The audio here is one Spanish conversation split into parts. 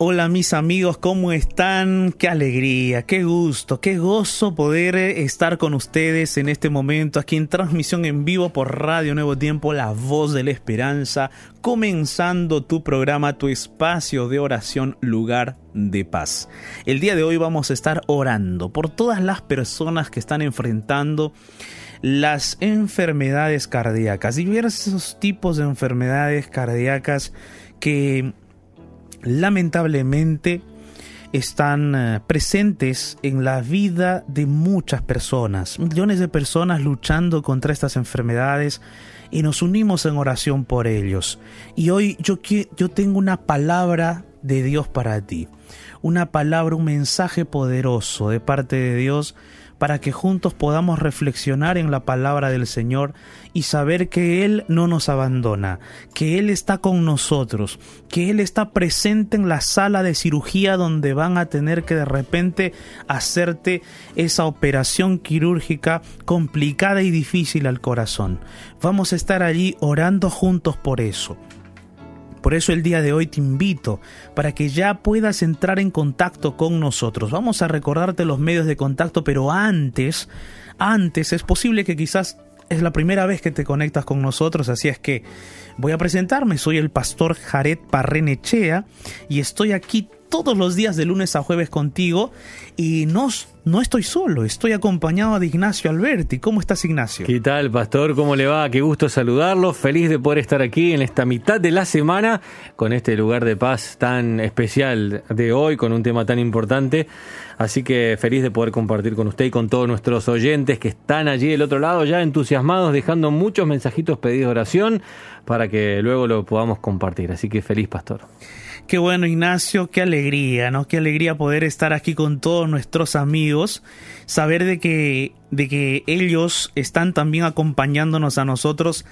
Hola, mis amigos, ¿cómo están? Qué alegría, qué gusto, qué gozo poder eh, estar con ustedes en este momento aquí en transmisión en vivo por Radio Nuevo Tiempo, La Voz de la Esperanza, comenzando tu programa, tu espacio de oración, lugar de paz. El día de hoy vamos a estar orando por todas las personas que están enfrentando las enfermedades cardíacas, diversos tipos de enfermedades cardíacas que lamentablemente están eh, presentes en la vida de muchas personas, millones de personas luchando contra estas enfermedades y nos unimos en oración por ellos. Y hoy yo, yo tengo una palabra de Dios para ti, una palabra, un mensaje poderoso de parte de Dios para que juntos podamos reflexionar en la palabra del Señor y saber que Él no nos abandona, que Él está con nosotros, que Él está presente en la sala de cirugía donde van a tener que de repente hacerte esa operación quirúrgica complicada y difícil al corazón. Vamos a estar allí orando juntos por eso. Por eso el día de hoy te invito para que ya puedas entrar en contacto con nosotros. Vamos a recordarte los medios de contacto, pero antes, antes es posible que quizás es la primera vez que te conectas con nosotros, así es que voy a presentarme. Soy el pastor Jared Parrenechea y estoy aquí todos los días de lunes a jueves contigo y no, no estoy solo, estoy acompañado de Ignacio Alberti. ¿Cómo estás Ignacio? ¿Qué tal, pastor? ¿Cómo le va? Qué gusto saludarlo. Feliz de poder estar aquí en esta mitad de la semana con este lugar de paz tan especial de hoy, con un tema tan importante. Así que feliz de poder compartir con usted y con todos nuestros oyentes que están allí del otro lado ya entusiasmados, dejando muchos mensajitos pedidos de oración para que luego lo podamos compartir. Así que feliz, pastor. Qué bueno, Ignacio, qué alegría, ¿no? Qué alegría poder estar aquí con todos nuestros amigos, saber de que, de que ellos están también acompañándonos a nosotros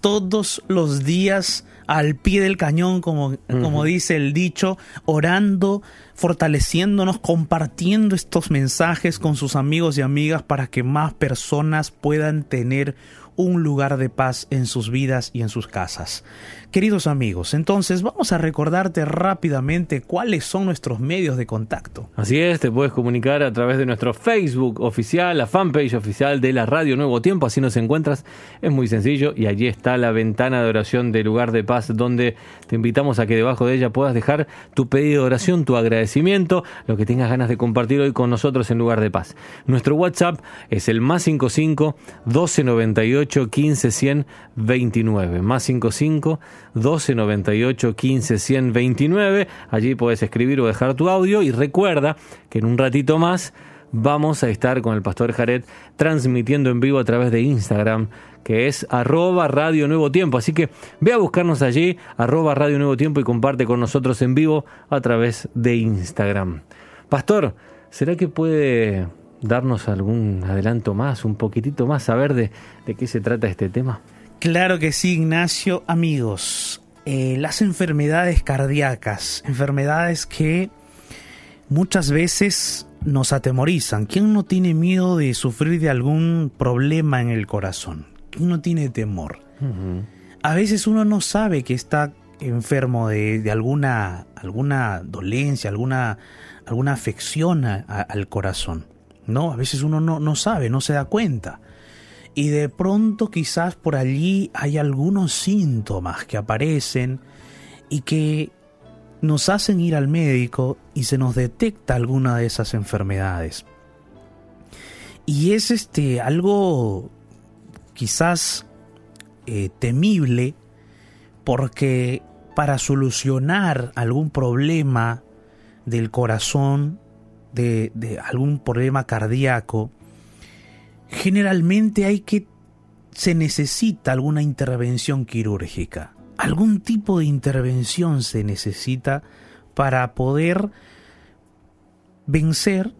todos los días al pie del cañón, como, como dice el dicho, orando, fortaleciéndonos, compartiendo estos mensajes con sus amigos y amigas para que más personas puedan tener un lugar de paz en sus vidas y en sus casas. Queridos amigos, entonces vamos a recordarte rápidamente cuáles son nuestros medios de contacto. Así es, te puedes comunicar a través de nuestro Facebook oficial, la fanpage oficial de la Radio Nuevo Tiempo, así nos encuentras, es muy sencillo y allí está la ventana de oración de lugar de paz donde te invitamos a que debajo de ella puedas dejar tu pedido de oración, tu agradecimiento, lo que tengas ganas de compartir hoy con nosotros en lugar de paz. Nuestro WhatsApp es el más 55 1298 15 100 29. Más 55 12 98 15 100 29. Allí puedes escribir o dejar tu audio. Y recuerda que en un ratito más vamos a estar con el pastor Jared transmitiendo en vivo a través de Instagram, que es arroba Radio Nuevo Tiempo. Así que ve a buscarnos allí, arroba Radio Nuevo Tiempo, y comparte con nosotros en vivo a través de Instagram. Pastor, ¿será que puede darnos algún adelanto más, un poquitito más, saber de qué se trata este tema? Claro que sí, Ignacio. Amigos, eh, las enfermedades cardíacas, enfermedades que muchas veces nos atemorizan. ¿Quién no tiene miedo de sufrir de algún problema en el corazón? ¿Quién no tiene temor? A veces uno no sabe que está enfermo de, alguna, alguna dolencia, alguna, alguna afección al corazón. ¿no? A veces uno no, no sabe, no se da cuenta. Y de pronto quizás por allí hay algunos síntomas que aparecen y que nos hacen ir al médico y se nos detecta alguna de esas enfermedades. Y es este algo quizás eh, temible porque para solucionar algún problema del corazón de, algún problema cardíaco, generalmente hay que se necesita alguna intervención quirúrgica. Algún tipo de intervención se necesita para poder vencer,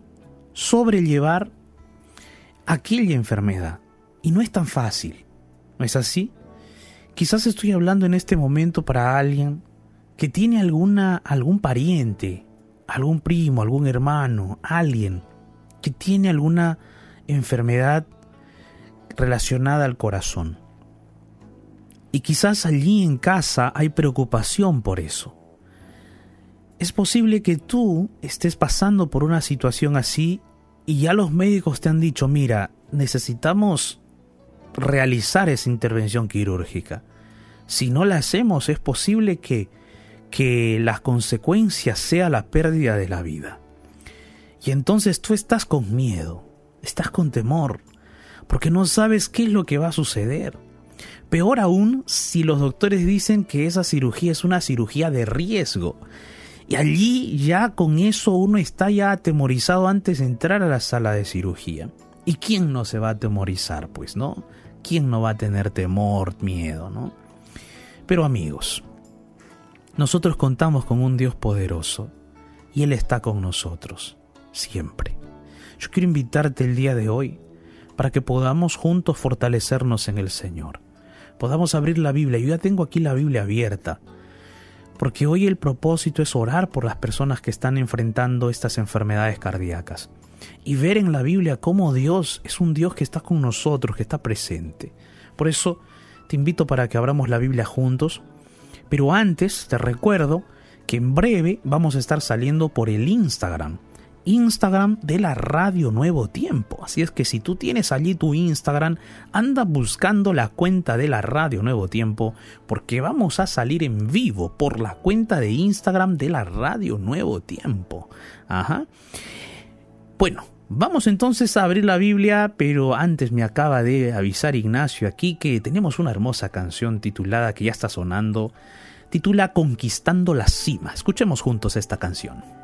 sobrellevar aquella enfermedad. Y no es tan fácil. ¿No es así? Quizás estoy hablando en este momento para alguien que tiene alguna algún pariente algún primo, algún hermano, alguien que tiene alguna enfermedad relacionada al corazón. Y quizás allí en casa hay preocupación por eso. es posible que tú estés pasando por una situación así y ya los médicos te han dicho, mira, necesitamos realizar esa intervención quirúrgica. Si no la hacemos, es posible que, que las consecuencias sea la pérdida de la vida. Y entonces tú estás con miedo, estás con temor, porque no sabes qué es lo que va a suceder. Peor aún si los doctores dicen que esa cirugía es una cirugía de riesgo. Y allí ya con eso uno está ya atemorizado antes de entrar a la sala de cirugía. ¿Y quién no se va a atemorizar? Pues, ¿no? ¿Quién no va a tener temor, miedo, no? Pero amigos, nosotros contamos con un Dios poderoso y Él está con nosotros, siempre. Yo quiero invitarte el día de hoy para que podamos juntos fortalecernos en el Señor. Podamos abrir la Biblia. Yo ya tengo aquí la Biblia abierta. Porque hoy el propósito es orar por las personas que están enfrentando estas enfermedades cardíacas. Y ver en la Biblia cómo Dios es un Dios que está con nosotros, que está presente. Por eso te invito para que abramos la Biblia juntos. Pero antes te recuerdo que en breve vamos a estar saliendo por el Instagram. Instagram de la Radio Nuevo Tiempo. Así es que si tú tienes allí tu Instagram, anda buscando la cuenta de la Radio Nuevo Tiempo porque vamos a salir en vivo por la cuenta de Instagram de la Radio Nuevo Tiempo. Ajá. Bueno, vamos entonces a abrir la Biblia, pero antes me acaba de avisar Ignacio aquí que tenemos una hermosa canción titulada que ya está sonando, titula Conquistando la cima. Escuchemos juntos esta canción.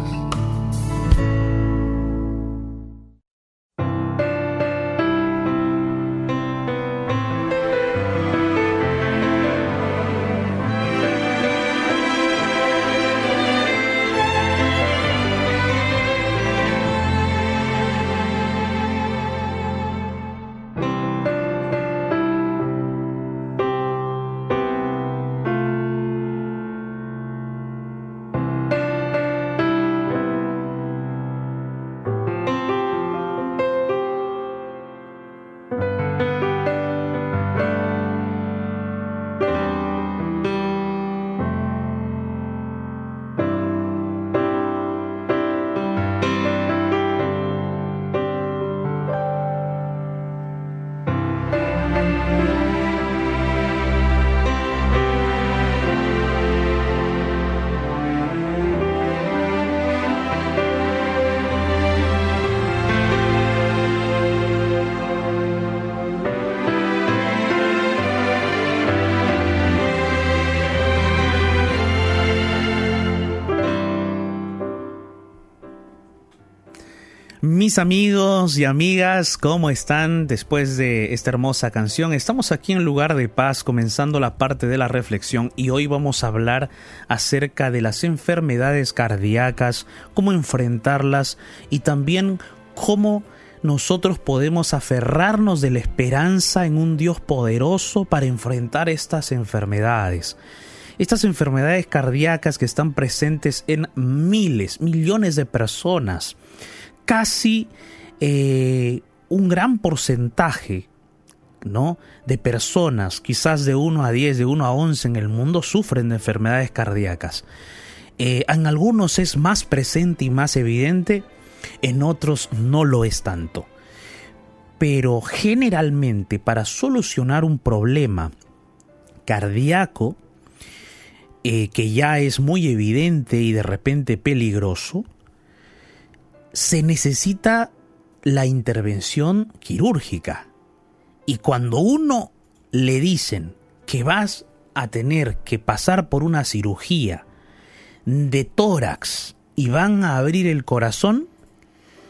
Mis amigos y amigas, ¿cómo están después de esta hermosa canción? Estamos aquí en Lugar de Paz comenzando la parte de la reflexión y hoy vamos a hablar acerca de las enfermedades cardíacas, cómo enfrentarlas y también cómo nosotros podemos aferrarnos de la esperanza en un Dios poderoso para enfrentar estas enfermedades. Estas enfermedades cardíacas que están presentes en miles, millones de personas casi eh, un gran porcentaje ¿no? de personas, quizás de 1 a 10, de 1 a 11 en el mundo, sufren de enfermedades cardíacas. Eh, en algunos es más presente y más evidente, en otros no lo es tanto. Pero generalmente para solucionar un problema cardíaco, eh, que ya es muy evidente y de repente peligroso, se necesita la intervención quirúrgica. Y cuando uno le dicen que vas a tener que pasar por una cirugía de tórax y van a abrir el corazón,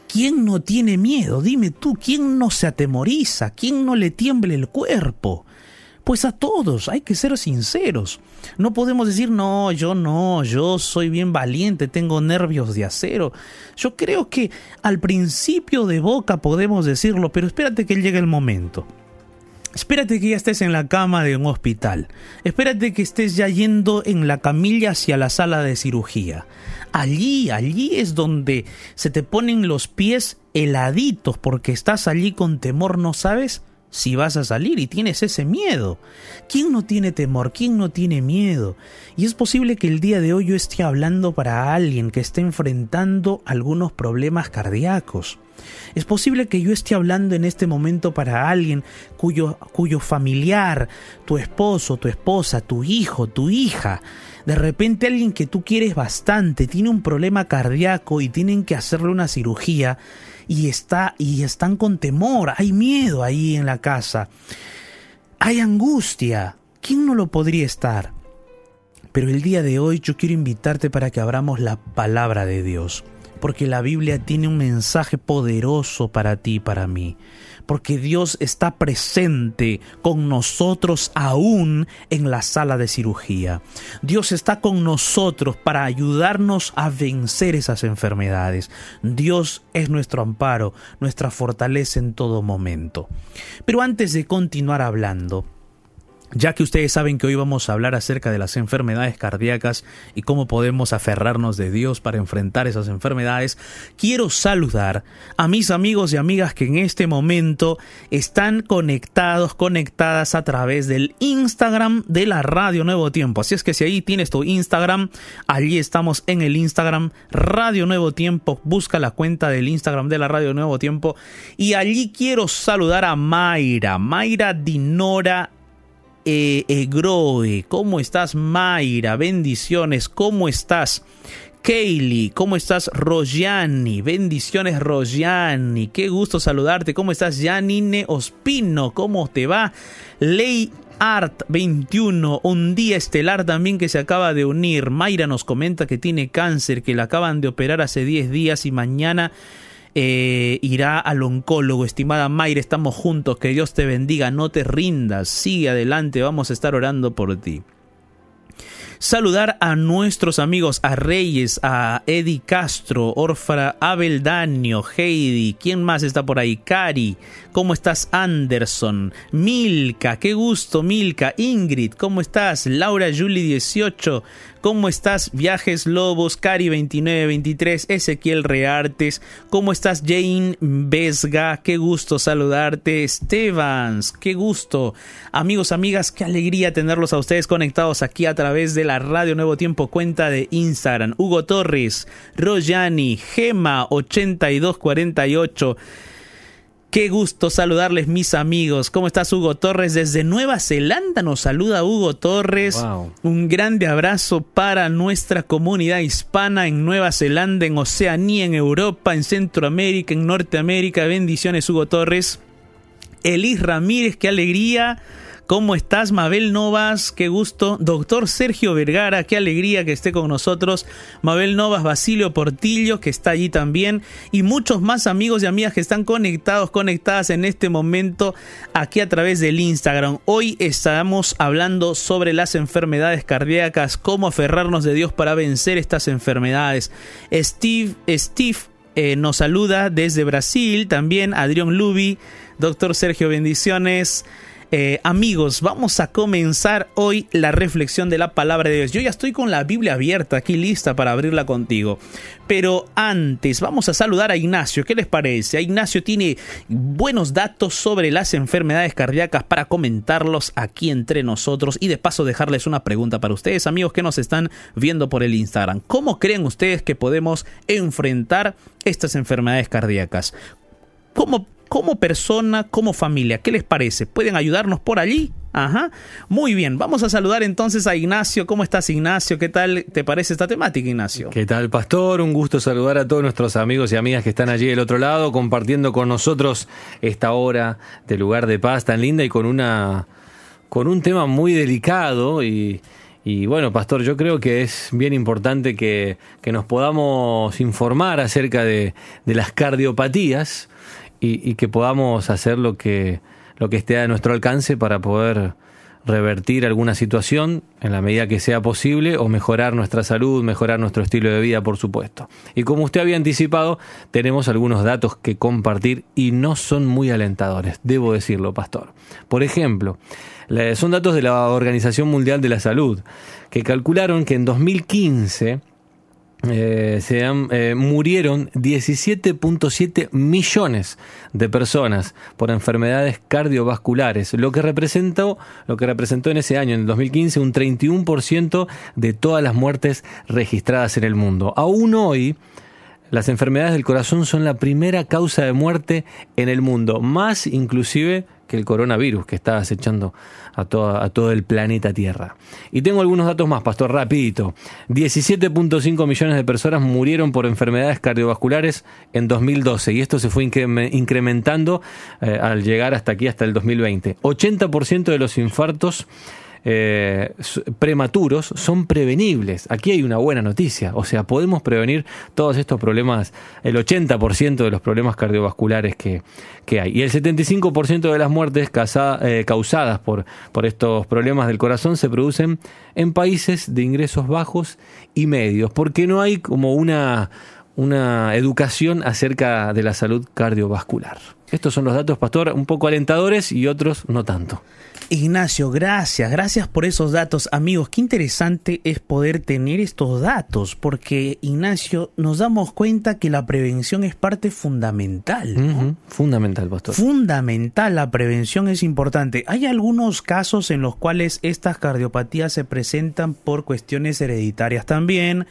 ¿quién no tiene miedo? Dime tú, ¿quién no se atemoriza? ¿Quién no le tiemble el cuerpo? Pues a todos, hay que ser sinceros. No podemos decir, no, yo no, yo soy bien valiente, tengo nervios de acero. Yo creo que al principio de boca podemos decirlo, pero espérate que llegue el momento. Espérate que ya estés en la cama de un hospital. Espérate que estés ya yendo en la camilla hacia la sala de cirugía. Allí, allí es donde se te ponen los pies heladitos porque estás allí con temor, ¿no sabes? Si vas a salir y tienes ese miedo. ¿Quién no tiene temor? ¿Quién no tiene miedo? Y es posible que el día de hoy yo esté hablando para alguien que esté enfrentando algunos problemas cardíacos. Es posible que yo esté hablando en este momento para alguien cuyo, cuyo familiar, tu esposo, tu esposa, tu hijo, tu hija, de repente alguien que tú quieres bastante tiene un problema cardíaco y tienen que hacerle una cirugía y está y están con temor, hay miedo ahí en la casa. Hay angustia. ¿Quién no lo podría estar? Pero el día de hoy yo quiero invitarte para que abramos la palabra de Dios porque la Biblia tiene un mensaje poderoso para ti y para mí, porque Dios está presente con nosotros aún en la sala de cirugía. Dios está con nosotros para ayudarnos a vencer esas enfermedades. Dios es nuestro amparo, nuestra fortaleza en todo momento. Pero antes de continuar hablando, ya que ustedes saben que hoy vamos a hablar acerca de las enfermedades cardíacas y cómo podemos aferrarnos de Dios para enfrentar esas enfermedades, quiero saludar a mis amigos y amigas que en este momento están conectados, conectadas a través del Instagram de la Radio Nuevo Tiempo. Así es que si ahí tienes tu Instagram, allí estamos en el Instagram Radio Nuevo Tiempo. Busca la cuenta del Instagram de la Radio Nuevo Tiempo y allí quiero saludar a Mayra, Mayra Dinora eh, Egroe, ¿cómo estás Mayra? Bendiciones, ¿cómo estás? Kaylee, ¿cómo estás? Rogiani, bendiciones Rogiani, qué gusto saludarte. ¿Cómo estás? Janine Ospino, ¿cómo te va? Ley Art 21, un día estelar también que se acaba de unir. Mayra nos comenta que tiene cáncer, que la acaban de operar hace 10 días y mañana eh, irá al oncólogo. Estimada Mayra, estamos juntos, que Dios te bendiga, no te rindas, sigue adelante, vamos a estar orando por ti. Saludar a nuestros amigos, a Reyes, a Eddie Castro, Orfra Abel Daño, Heidi, ¿quién más está por ahí? Cari, ¿cómo estás? Anderson, Milka, qué gusto, Milka, Ingrid, ¿cómo estás? Laura Julie 18, ¿Cómo estás? Viajes Lobos, Cari 2923, Ezequiel Reartes. ¿Cómo estás? Jane Vesga, qué gusto saludarte. Stevans, qué gusto. Amigos, amigas, qué alegría tenerlos a ustedes conectados aquí a través de la Radio Nuevo Tiempo cuenta de Instagram. Hugo Torres, Rojani, Gema 8248. Qué gusto saludarles mis amigos. ¿Cómo estás Hugo Torres? Desde Nueva Zelanda nos saluda Hugo Torres. Un grande abrazo para nuestra comunidad hispana en Nueva Zelanda, en Oceanía, en Europa, en Centroamérica, en Norteamérica. Bendiciones Hugo Torres. Elis Ramírez, qué alegría ¿Cómo estás, Mabel Novas? Qué gusto. Doctor Sergio Vergara, qué alegría que esté con nosotros. Mabel Novas, Basilio Portillo, que está allí también. Y muchos más amigos y amigas que están conectados, conectadas en este momento aquí a través del Instagram. Hoy estamos hablando sobre las enfermedades cardíacas, cómo aferrarnos de Dios para vencer estas enfermedades. Steve, Steve eh, nos saluda desde Brasil, también Adrián Lubi. Doctor Sergio, bendiciones. Eh, amigos, vamos a comenzar hoy la reflexión de la palabra de Dios. Yo ya estoy con la Biblia abierta aquí lista para abrirla contigo. Pero antes vamos a saludar a Ignacio. ¿Qué les parece? Ignacio tiene buenos datos sobre las enfermedades cardíacas para comentarlos aquí entre nosotros y de paso dejarles una pregunta para ustedes, amigos que nos están viendo por el Instagram. ¿Cómo creen ustedes que podemos enfrentar estas enfermedades cardíacas? ¿Cómo como persona, como familia. ¿Qué les parece? ¿Pueden ayudarnos por allí? Ajá. Muy bien, vamos a saludar entonces a Ignacio. ¿Cómo estás, Ignacio? ¿Qué tal te parece esta temática, Ignacio? ¿Qué tal, Pastor? Un gusto saludar a todos nuestros amigos y amigas que están allí del otro lado, compartiendo con nosotros esta hora de lugar de paz tan linda y con una con un tema muy delicado y, bueno, Pastor, yo creo que es bien importante que, nos podamos informar acerca de, de las cardiopatías y, que podamos hacer lo que, lo que esté a nuestro alcance para poder revertir alguna situación en la medida que sea posible o mejorar nuestra salud, mejorar nuestro estilo de vida, por supuesto. Y como usted había anticipado, tenemos algunos datos que compartir y no son muy alentadores, debo decirlo, pastor. Por ejemplo, son datos de la Organización Mundial de la Salud, que calcularon que en 2015 eh, se eh, murieron 17.7 millones de personas por enfermedades cardiovasculares, lo que representó, lo que representó en ese año, en el 2015, un 31% de todas las muertes registradas en el mundo. Aún hoy, las enfermedades del corazón son la primera causa de muerte en el mundo, más inclusive que el coronavirus que está acechando a, a todo el planeta Tierra. Y tengo algunos datos más, Pastor, rapidito. 17.5 millones de personas murieron por enfermedades cardiovasculares en 2012 y esto se fue incrementando eh, al llegar hasta aquí, hasta el 2020. 80% de los infartos eh, prematuros son prevenibles. Aquí hay una buena noticia, o sea, podemos prevenir todos estos problemas, el 80% de los problemas cardiovasculares que, hay. Y el 75% de las muertes eh, causadas por, por estos problemas del corazón se producen en países de ingresos bajos y medios, porque no hay como una, una educación acerca de la salud cardiovascular. Estos son los datos, Pastor, un poco alentadores y otros no tanto. Ignacio, gracias, gracias por esos datos. Amigos, qué interesante es poder tener estos datos, porque Ignacio, nos damos cuenta que la prevención es parte fundamental. Fundamental, pastor. Fundamental, la prevención es importante. Hay algunos casos en los cuales estas cardiopatías se presentan por cuestiones hereditarias también,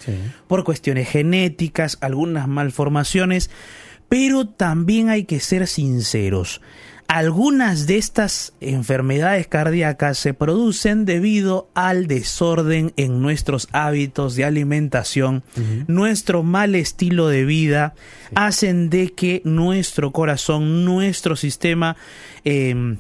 por cuestiones genéticas, algunas malformaciones, pero también hay que ser sinceros Algunas de estas enfermedades cardíacas se producen debido al desorden en nuestros hábitos de alimentación, nuestro mal estilo de vida, hacen de que nuestro corazón, nuestro sistema em,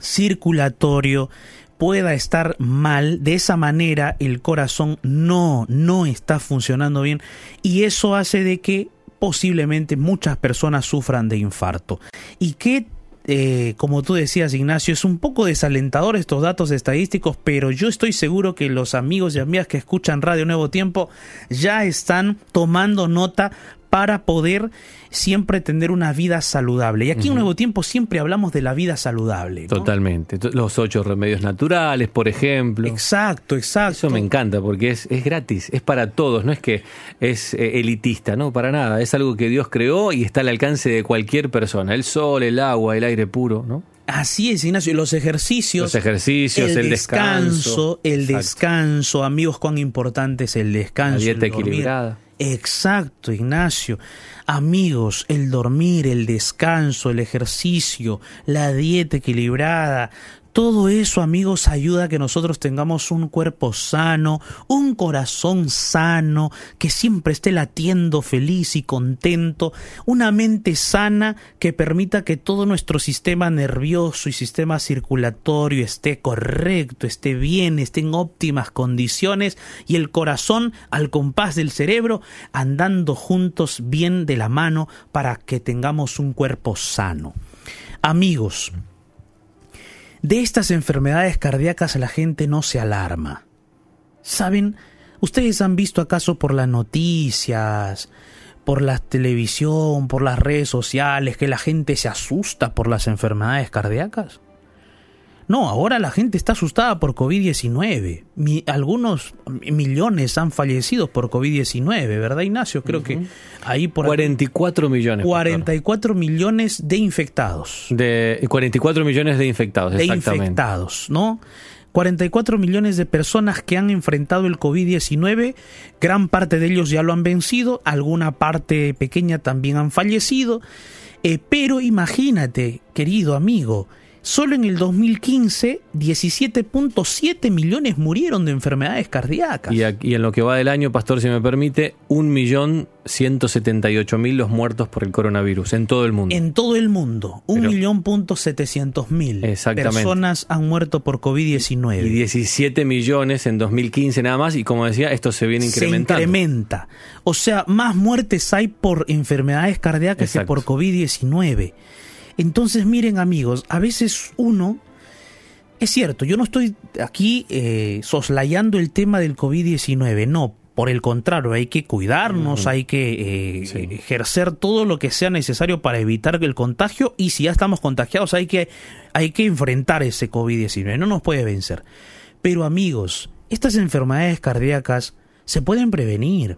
circulatorio pueda estar mal, de esa manera el corazón no, no está funcionando bien y eso hace de que posiblemente muchas personas sufran de infarto. ¿Y qué eh, como tú decías, Ignacio, es un poco desalentador estos datos estadísticos, pero yo estoy seguro que los amigos y amigas que escuchan Radio Nuevo Tiempo ya están tomando nota para poder siempre tener una vida saludable. Y aquí en Nuevo Tiempo siempre hablamos de la vida saludable. Totalmente. Los ocho remedios naturales, por ejemplo. Exacto, exacto. Eso me encanta porque es, es gratis, es para todos, no es que es eh, elitista, no, para nada. Es algo que Dios creó y está al alcance de cualquier persona. El sol, el agua, el aire puro, ¿no? Así es, Ignacio. Los ejercicios. Los ejercicios, el, descanso. El descanso. Amigos, cuán importante es el descanso. La dieta equilibrada. Exacto, Ignacio. Amigos, el dormir, el descanso, el ejercicio, la dieta equilibrada, todo eso, amigos, ayuda a que nosotros tengamos un cuerpo sano, un corazón sano, que siempre esté latiendo feliz y contento, una mente sana que permita que todo nuestro sistema nervioso y sistema circulatorio esté correcto, esté bien, esté en óptimas condiciones y el corazón al compás del cerebro andando juntos bien de la mano para que tengamos un cuerpo sano. Amigos, de estas enfermedades cardíacas la gente no se alarma. ¿Saben? ¿Ustedes han visto acaso por las noticias, por la televisión, por las redes sociales, que la gente se asusta por las enfermedades cardíacas? No, ahora la gente está asustada por COVID-19. algunos millones han fallecido por COVID-19, ¿verdad, Ignacio? Creo que ahí por 44 millones. 44 millones de infectados. De 44 millones de infectados, de infectados, ¿no? 44 millones de personas que han enfrentado el COVID-19, gran parte de ellos ya lo han vencido, alguna parte pequeña también han fallecido, eh, pero imagínate, querido amigo, Solo en el 2015, 17.7 millones murieron de enfermedades cardíacas. Y, aquí, en lo que va del año, Pastor, si me permite, 1.178.000 los muertos por el coronavirus en todo el mundo. En todo el mundo, 1.700.000 personas han muerto por COVID-19. Y 17 millones en 2015 nada más, y como decía, esto se viene incrementando. Se incrementa. O sea, más muertes hay por enfermedades cardíacas que por COVID-19. Entonces, miren amigos, a veces uno, es cierto, yo no estoy aquí eh, soslayando el tema del COVID-19, no, por el contrario, hay que cuidarnos, hay que eh, ejercer todo lo que sea necesario para evitar el contagio y si ya estamos contagiados hay que, hay que enfrentar ese COVID-19, no nos puede vencer. Pero amigos, estas enfermedades cardíacas se pueden prevenir.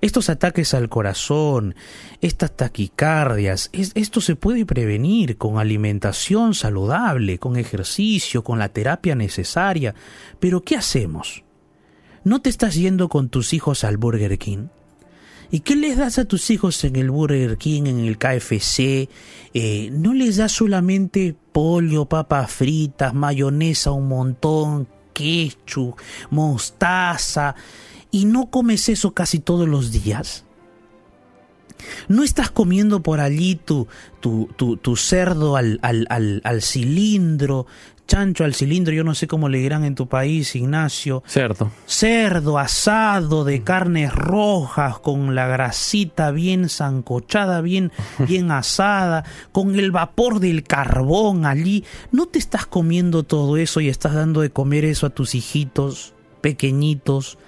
Estos ataques al corazón, estas taquicardias, esto se puede prevenir con alimentación saludable, con ejercicio, con la terapia necesaria. Pero ¿qué hacemos? ¿No te estás yendo con tus hijos al Burger King? ¿Y qué les das a tus hijos en el Burger King, en el KFC? Eh, ¿No les das solamente pollo, papas fritas, mayonesa un montón, ketchup, mostaza? Y no comes eso casi todos los días? ¿No estás comiendo por allí tu, tu, tu, cerdo al, al, al, al, cilindro, chancho al cilindro, yo no sé cómo le dirán en tu país, Ignacio? Cerdo. Cerdo asado de carnes rojas, con la grasita bien zancochada, bien, bien asada, con el vapor del carbón allí. ¿No te estás comiendo todo eso y estás dando de comer eso a tus hijitos pequeñitos?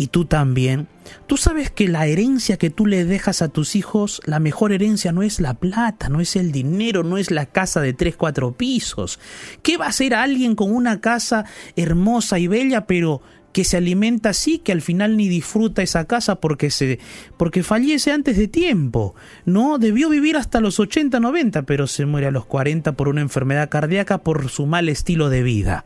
Y tú también, tú sabes que la herencia que tú le dejas a tus hijos, la mejor herencia no es la plata, no es el dinero, no es la casa de tres, cuatro pisos. ¿Qué va a hacer alguien con una casa hermosa y bella, pero que se alimenta así, que al final ni disfruta esa casa porque se porque fallece antes de tiempo. No, debió vivir hasta los 80, 90, pero se muere a los 40 por una enfermedad cardíaca por su mal estilo de vida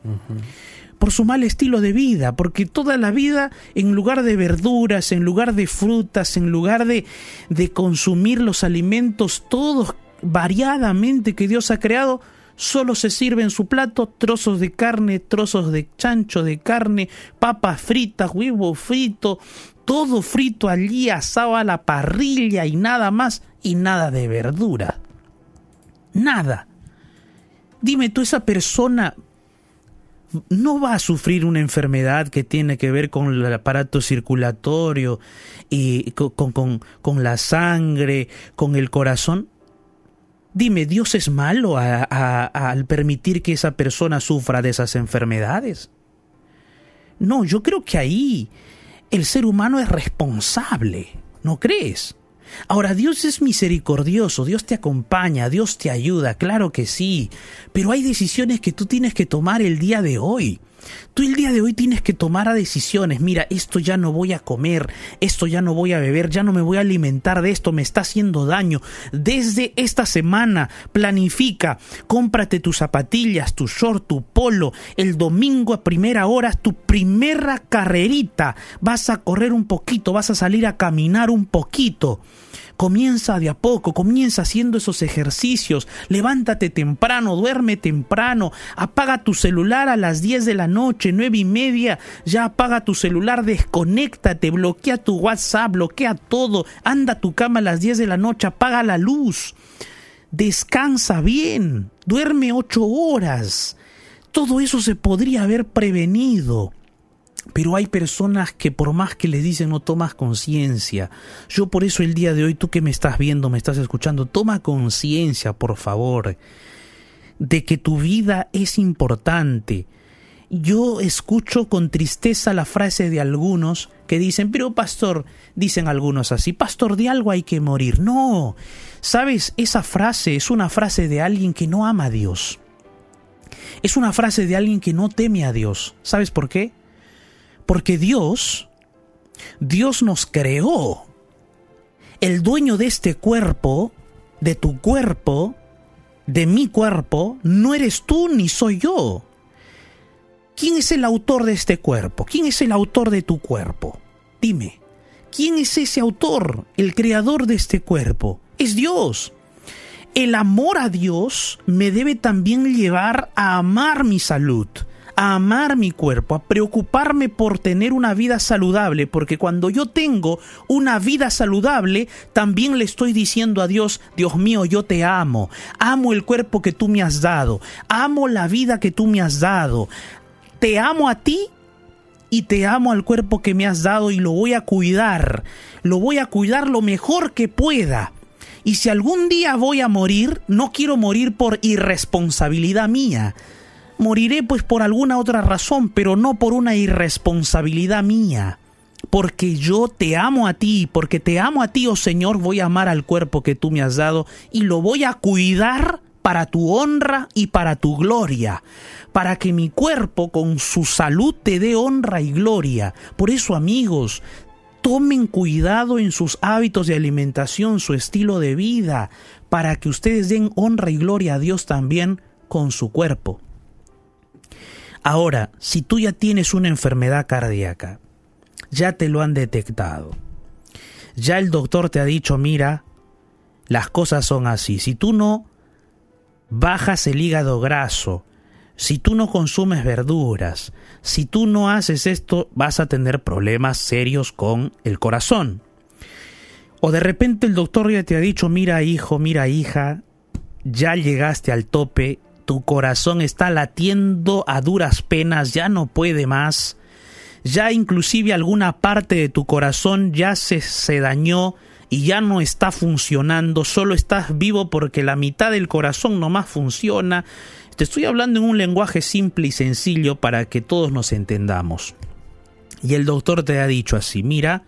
por su mal estilo de vida, porque toda la vida, en lugar de verduras, en lugar de frutas, en lugar de, de consumir los alimentos todos variadamente que Dios ha creado, solo se sirve en su plato trozos de carne, trozos de chancho de carne, papas fritas, huevo frito, todo frito allí asado a la parrilla y nada más y nada de verdura. Nada. Dime tú, esa persona no va a sufrir una enfermedad que tiene que ver con el aparato circulatorio y con, con, la sangre, con el corazón. Dime, ¿Dios es malo al permitir que esa persona sufra de esas enfermedades? No, yo creo que ahí el ser humano es responsable, ¿no crees? Ahora, Dios es misericordioso, Dios te acompaña, Dios te ayuda, claro que sí, pero hay decisiones que tú tienes que tomar el día de hoy. Tú el día de hoy tienes que tomar decisiones. Mira, esto ya no voy a comer, esto ya no voy a beber, ya no me voy a alimentar de esto, me está haciendo daño. Desde esta semana planifica, cómprate tus zapatillas, tu short, tu polo. El domingo a primera hora, tu primera carrerita. Vas a correr un poquito, vas a salir a caminar un poquito. Comienza de a poco, comienza haciendo esos ejercicios, levántate temprano, duerme temprano, apaga tu celular a las 10 de la noche, nueve y media, ya apaga tu celular, desconéctate, bloquea tu WhatsApp, bloquea todo, anda a tu cama a las 10 de la noche, apaga la luz, descansa bien, duerme ocho horas. Todo eso se podría haber prevenido. Pero hay personas que por más que les dicen no tomas conciencia. Yo por eso el día de hoy, tú que me estás viendo, me estás escuchando, toma conciencia, por favor, de que tu vida es importante. Yo escucho con tristeza la frase de algunos que dicen, pero pastor, dicen algunos así, pastor, de algo hay que morir. No, sabes, esa frase es una frase de alguien que no ama a Dios. Es una frase de alguien que no teme a Dios. ¿Sabes por qué? Porque Dios, Dios nos creó. El dueño de este cuerpo, de tu cuerpo, de mi cuerpo, no eres tú ni soy yo. ¿Quién es el autor de este cuerpo? ¿Quién es el autor de tu cuerpo? Dime, ¿quién es ese autor, el creador de este cuerpo? Es Dios. El amor a Dios me debe también llevar a amar mi salud, a amar mi cuerpo, a preocuparme por tener una vida saludable, porque cuando yo tengo una vida saludable, también le estoy diciendo a Dios, Dios mío, yo te amo, amo el cuerpo que tú me has dado, amo la vida que tú me has dado, te amo a ti y te amo al cuerpo que me has dado y lo voy a cuidar, lo voy a cuidar lo mejor que pueda. Y si algún día voy a morir, no quiero morir por irresponsabilidad mía, moriré pues por alguna otra razón, pero no por una irresponsabilidad mía. Porque yo te amo a ti, porque te amo a ti, oh Señor, voy a amar al cuerpo que tú me has dado y lo voy a cuidar para tu honra y para tu gloria, para que mi cuerpo con su salud te dé honra y gloria. Por eso, amigos, tomen cuidado en sus hábitos de alimentación, su estilo de vida, para que ustedes den honra y gloria a Dios también con su cuerpo. Ahora, si tú ya tienes una enfermedad cardíaca, ya te lo han detectado, ya el doctor te ha dicho, mira, las cosas son así, si tú no bajas el hígado graso, si tú no consumes verduras, si tú no haces esto, vas a tener problemas serios con el corazón. O de repente el doctor ya te ha dicho, mira hijo, mira hija, ya llegaste al tope tu corazón está latiendo a duras penas, ya no puede más, ya inclusive alguna parte de tu corazón ya se, se dañó y ya no está funcionando, solo estás vivo porque la mitad del corazón nomás funciona. Te estoy hablando en un lenguaje simple y sencillo para que todos nos entendamos. Y el doctor te ha dicho así, mira,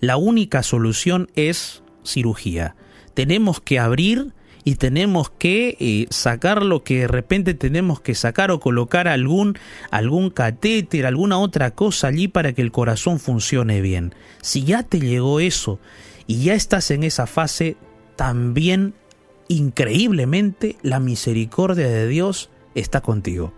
la única solución es cirugía. Tenemos que abrir y tenemos que eh, sacar lo que de repente tenemos que sacar o colocar algún, algún catéter, alguna otra cosa allí para que el corazón funcione bien. Si ya te llegó eso y ya estás en esa fase, también increíblemente la misericordia de Dios está contigo.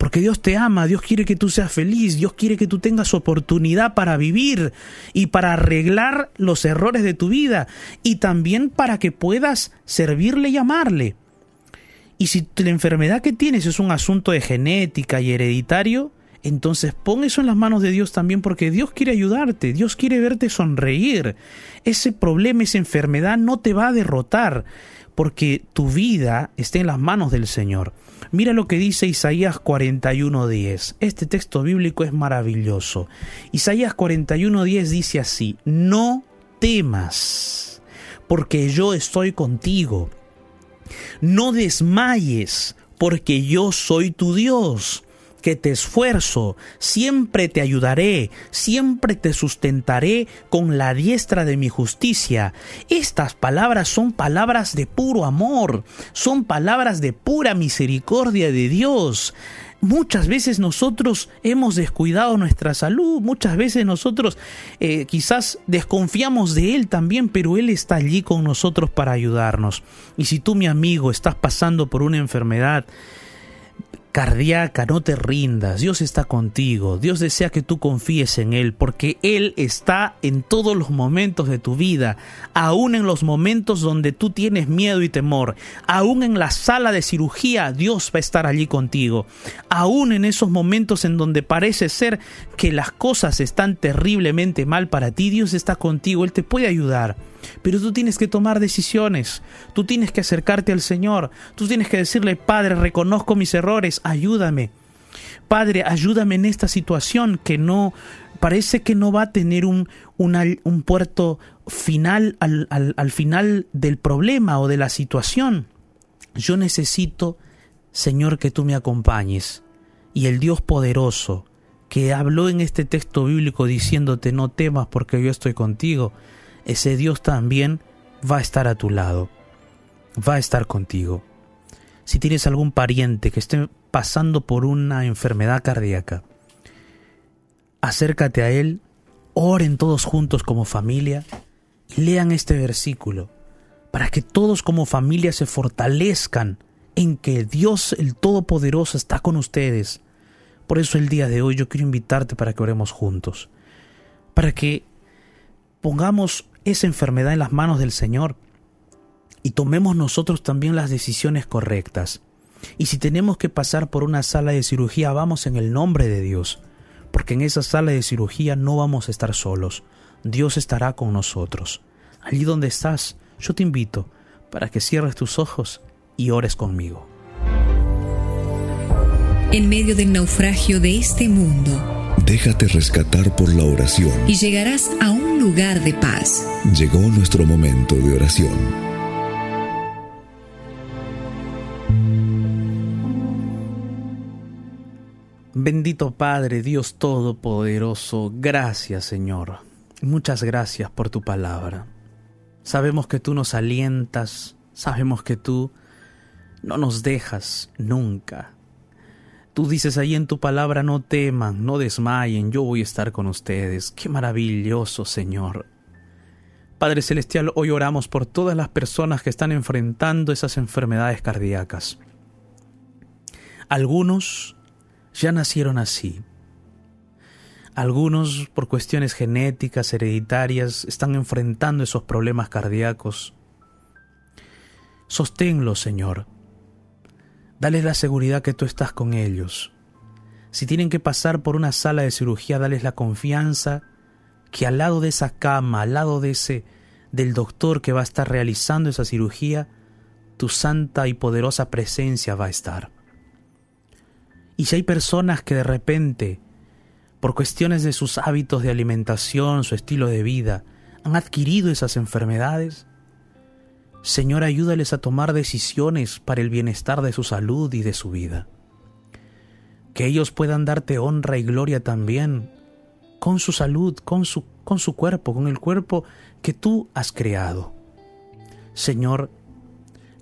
Porque Dios te ama, Dios quiere que tú seas feliz, Dios quiere que tú tengas oportunidad para vivir y para arreglar los errores de tu vida y también para que puedas servirle y amarle. Y si la enfermedad que tienes es un asunto de genética y hereditario, entonces pon eso en las manos de Dios también porque Dios quiere ayudarte, Dios quiere verte sonreír. Ese problema, esa enfermedad no te va a derrotar porque tu vida está en las manos del Señor. Mira lo que dice Isaías 41:10. Este texto bíblico es maravilloso. Isaías 41:10 dice así, no temas, porque yo estoy contigo. No desmayes, porque yo soy tu Dios que te esfuerzo, siempre te ayudaré, siempre te sustentaré con la diestra de mi justicia. Estas palabras son palabras de puro amor, son palabras de pura misericordia de Dios. Muchas veces nosotros hemos descuidado nuestra salud, muchas veces nosotros eh, quizás desconfiamos de Él también, pero Él está allí con nosotros para ayudarnos. Y si tú, mi amigo, estás pasando por una enfermedad, cardíaca, no te rindas, Dios está contigo, Dios desea que tú confíes en Él, porque Él está en todos los momentos de tu vida, aún en los momentos donde tú tienes miedo y temor, aún en la sala de cirugía, Dios va a estar allí contigo, aún en esos momentos en donde parece ser que las cosas están terriblemente mal para ti, Dios está contigo, Él te puede ayudar. Pero tú tienes que tomar decisiones, tú tienes que acercarte al Señor, tú tienes que decirle, Padre, reconozco mis errores, ayúdame. Padre, ayúdame en esta situación que no parece que no va a tener un, un, puerto final al, al final del problema o de la situación. Yo necesito, Señor, que tú me acompañes. Y el Dios poderoso, que habló en este texto bíblico diciéndote no temas porque yo estoy contigo, ese Dios también va a estar a tu lado, va a estar contigo. Si tienes algún pariente que esté pasando por una enfermedad cardíaca, acércate a él, oren todos juntos como familia y lean este versículo para que todos como familia se fortalezcan en que Dios el Todopoderoso está con ustedes. Por eso el día de hoy yo quiero invitarte para que oremos juntos, para que pongamos esa enfermedad en las manos del Señor y tomemos nosotros también las decisiones correctas. Y si tenemos que pasar por una sala de cirugía, vamos en el nombre de Dios, porque en esa sala de cirugía no vamos a estar solos, Dios estará con nosotros. Allí donde estás, yo te invito para que cierres tus ojos y ores conmigo. En medio del naufragio de este mundo, déjate rescatar por la oración y llegarás a un lugar de paz. Llegó nuestro momento de oración. Bendito Padre, Dios Todopoderoso, gracias Señor. Muchas gracias por tu palabra. Sabemos que tú nos alientas, sabemos que tú no nos dejas nunca. Tú dices ahí en tu palabra, no teman, no desmayen, yo voy a estar con ustedes. Qué maravilloso, Señor. Padre Celestial, hoy oramos por todas las personas que están enfrentando esas enfermedades cardíacas. Algunos ya nacieron así. Algunos, por cuestiones genéticas, hereditarias, están enfrentando esos problemas cardíacos. Sosténlos, Señor Dales la seguridad que tú estás con ellos. Si tienen que pasar por una sala de cirugía, dales la confianza que al lado de esa cama, al lado de ese del doctor que va a estar realizando esa cirugía, tu santa y poderosa presencia va a estar. Y si hay personas que de repente, por cuestiones de sus hábitos de alimentación, su estilo de vida, han adquirido esas enfermedades, Señor, ayúdales a tomar decisiones para el bienestar de su salud y de su vida. Que ellos puedan darte honra y gloria también con su salud, con su, con su cuerpo, con el cuerpo que tú has creado. Señor,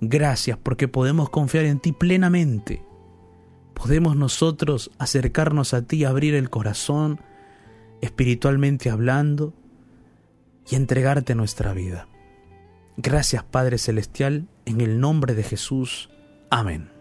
gracias porque podemos confiar en ti plenamente. Podemos nosotros acercarnos a ti, abrir el corazón, espiritualmente hablando, y entregarte nuestra vida. Gracias Padre Celestial, en el nombre de Jesús. Amén.